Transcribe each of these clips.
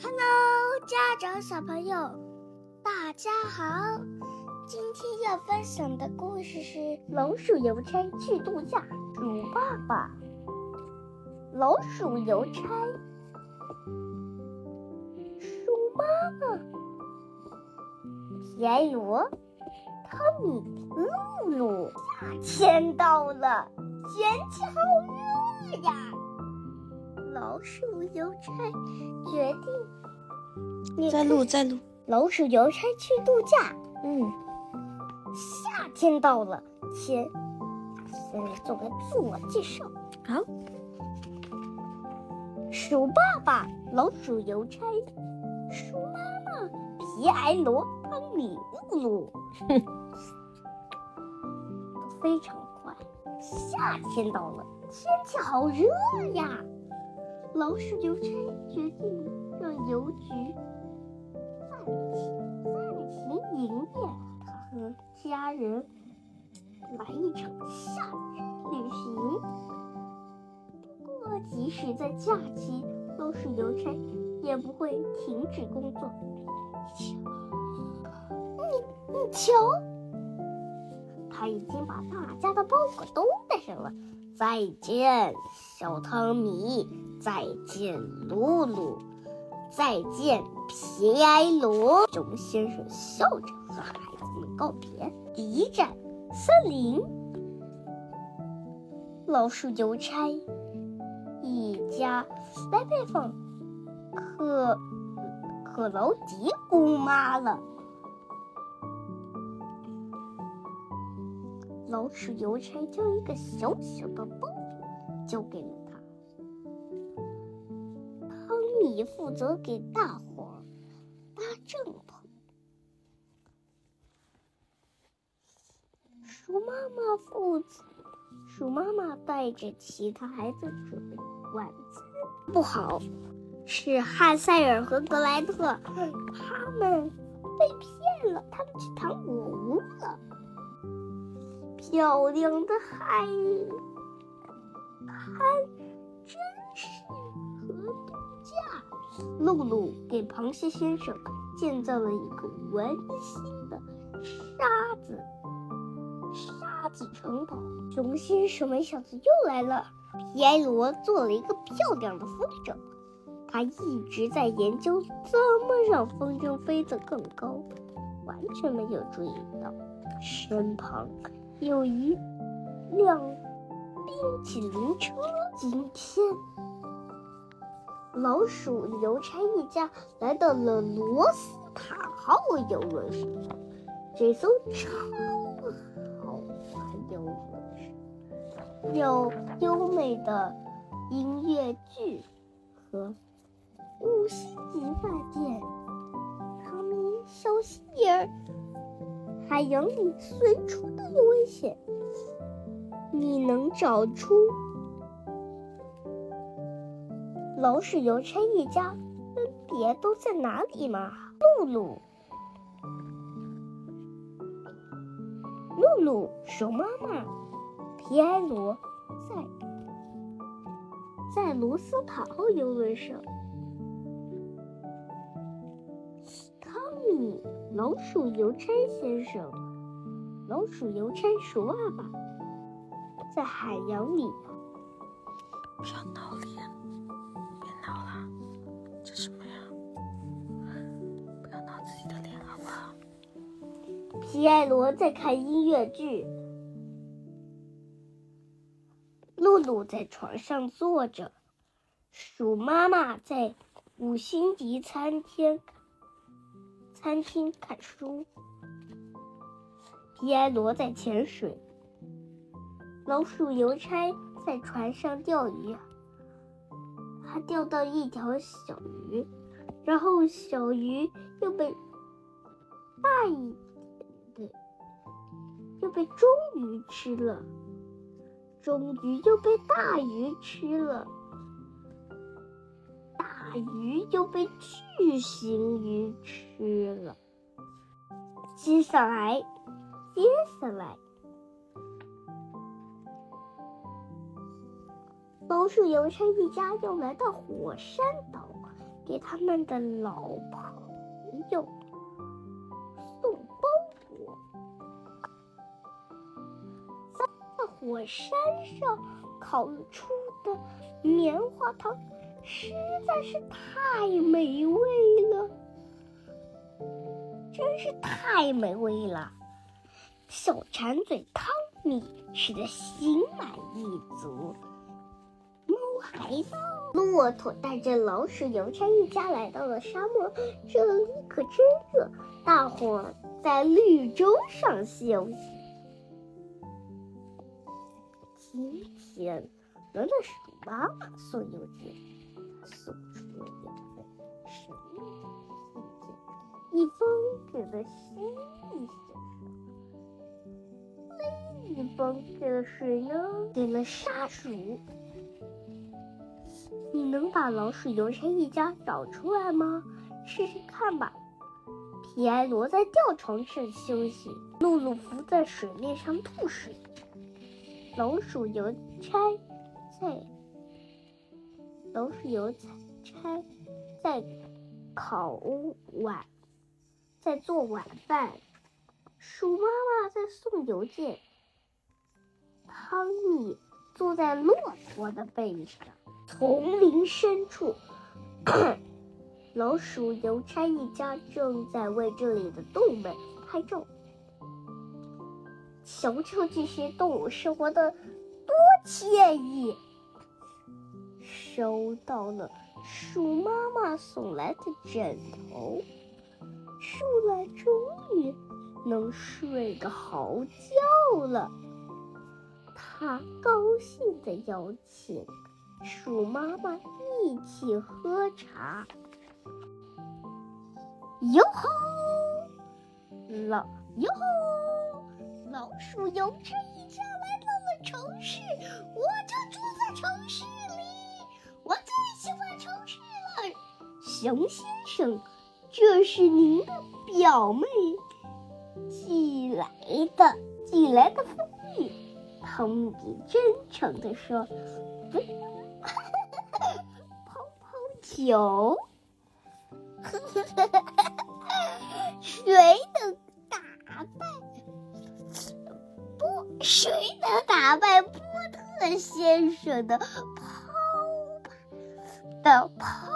Hello，家长小朋友，大家好！今天要分享的故事是《老鼠邮差去度假》。鼠爸爸，老鼠邮差，鼠妈妈，皮埃罗，汤米，露露。夏天到了，天气好热呀！老鼠邮差决定在录，在录。老鼠邮差去度假。嗯，夏天到了，先先来做个自我介绍。好，鼠爸爸，老鼠邮差，鼠妈妈，皮埃罗，汤米，露露。哼，都非常快。夏天到了，天气好热呀！老鼠邮差决定让邮局暂停暂停营业，他和家人来一场夏日旅行。不过，即使在假期，老鼠邮差也不会停止工作。你你瞧，他已经把大家的包裹都带上了。再见，小汤米。再见，露露。再见，皮埃罗。熊先生笑着和孩子们告别。第一站，森林。老鼠邮差一家来拜访可可劳迪姑妈了。老鼠邮差将一个小小的包裹交给了米负责给大伙搭帐篷，鼠妈妈负责，鼠妈妈带着其他孩子准备晚餐。不好，是汉塞尔和格莱特，他们被骗了，他们去糖果屋了。漂亮的海滩，真下。露露给螃蟹先生建造了一个温馨的沙子沙子城堡。熊先生没想到又来了。皮埃罗做了一个漂亮的风筝，他一直在研究怎么让风筝飞得更高，完全没有注意到身旁。有一辆冰淇淋车。今天，老鼠邮差一家来到了罗斯塔号游轮上。这艘超豪华游轮上有优美的音乐剧和五星级饭店。汤米，小心点儿！海洋里随处都有危险，你能找出老鼠邮差一家分别都在哪里吗？露露，露露，熊妈妈，皮埃罗在在罗斯塔号游轮上。汤米老鼠邮差先生，老鼠邮差鼠爸爸，在海洋里。皮埃罗在看音乐剧，露露在床上坐着，鼠妈妈在五星级餐厅。餐厅看书，皮埃罗在潜水，老鼠邮差在船上钓鱼，他钓到一条小鱼，然后小鱼又被大一点的又被中鱼吃了，中鱼又被大鱼吃了。大鱼又被巨型鱼吃了。接下来，接下来，老鼠邮差一家又来到火山岛，给他们的老朋友我山上烤出的棉花糖实在是太美味了，真是太美味了！小馋嘴汤米吃的心满意足。猫孩子，骆驼带着老鼠邮差一家来到了沙漠，这里可真热，大伙在绿洲上休息。今天轮到鼠妈妈送邮件，送出了两份神秘的信件，一封给了蜥蜴先生，另一封给了谁呢？给了沙鼠。你能把老鼠邮差一家找出来吗？试试看吧。皮埃罗在吊床上休息，露露浮在水面上吐水。老鼠邮差在老鼠邮差在烤晚，在做晚饭。鼠妈妈在送邮件。汤米坐在骆驼的背上。丛林深处，老鼠邮差一家正在为这里的动物们拍照。瞧瞧这些动物生活的多惬意！收到了鼠妈妈送来的枕头，树懒终于能睡个好觉了。他高兴地邀请。鼠妈妈一起喝茶。哟吼，老哟吼，老鼠邮差一家来到了城市，我就住在城市里，我最喜欢城市了。熊先生，这是您的表妹寄来的，寄来的蜂蜜。汤米真诚地说。酒，谁能打败波特先生的抛的抛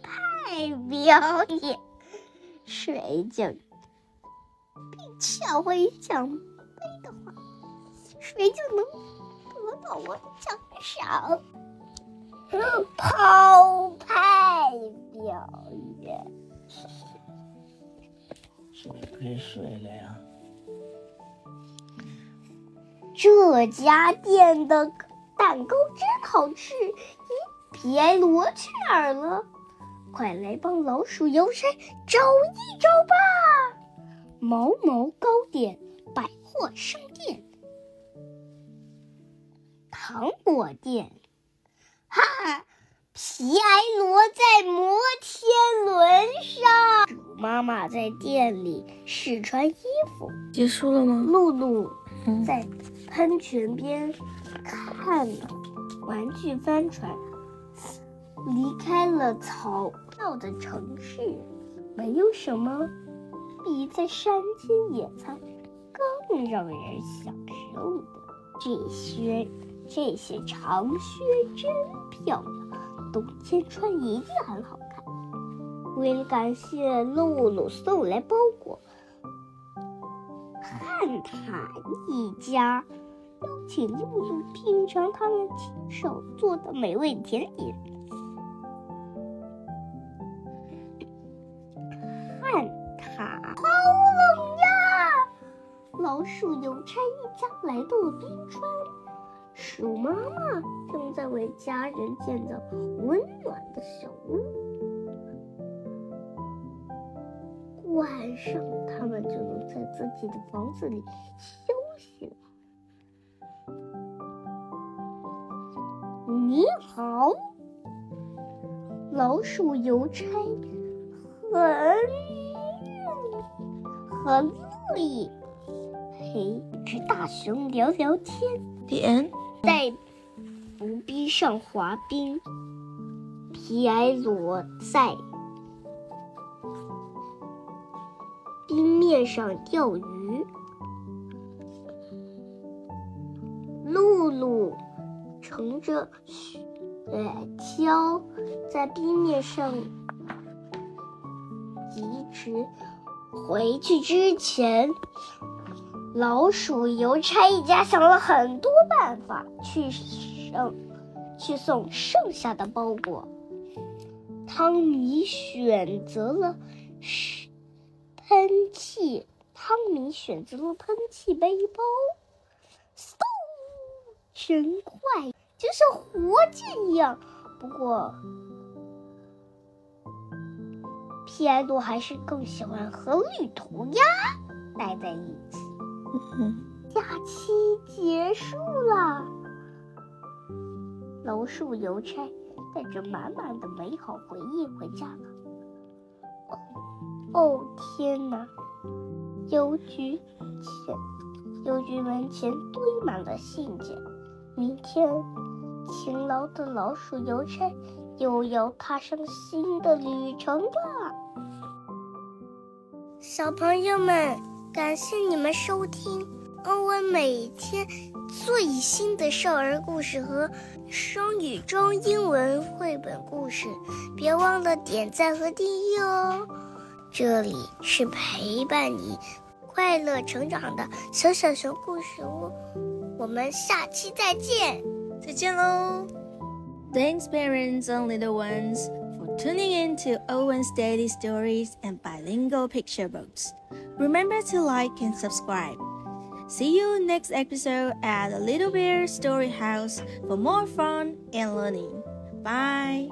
派表演？谁就并抢回奖杯的话，谁就能得到我的奖赏。抛派表演，可以睡了呀？这家店的蛋糕真好吃！咦，皮埃罗去哪儿了？快来帮老鼠邮差找一找吧！毛毛糕点百货商店，糖果店。哈！皮埃罗在摩天轮上，鼠妈妈在店里试穿衣服。结束了吗？露露在喷泉边看玩具帆船，离开了嘈闹的城市。没有什么比在山间野餐更让人享受的。这些。这些长靴真漂亮，冬天穿一定很好看。为了感谢露露送来包裹，汉塔一家请露露品尝他们亲手做的美味甜点。汉塔好冷呀！老鼠邮差一家来到了冰川。鼠妈妈正在为家人建造温暖的小屋，晚上他们就能在自己的房子里休息了。你好，老鼠邮差很很乐意陪只大熊聊聊天。点在浮冰上滑冰，皮埃罗在冰面上钓鱼。乘着雪橇在冰面上一直。回去之前，老鼠邮差一家想了很多办法去剩去送剩下的包裹。汤米选择了喷气，汤米选择了喷气背包，嗖，真快，就像火箭一样。不过。皮埃多还是更喜欢和绿涂鸦待在一起。假期结束了，楼树邮差带着满满的美好回忆回家了。哦，天哪！邮局前，邮局门前堆满了信件。明天，勤劳的老鼠邮差又要踏上新的旅程了。小朋友们，感谢你们收听欧文每天最新的少儿故事和双语中英文绘本故事，别忘了点赞和订阅哦！这里是陪伴你快乐成长的小小熊故事屋，我们下期再见，再见喽！Thanks, parents and little ones. tuning in to Owen's Daily Stories and Bilingual Picture Books. Remember to like and subscribe. See you next episode at the Little Bear Story House for more fun and learning. Bye.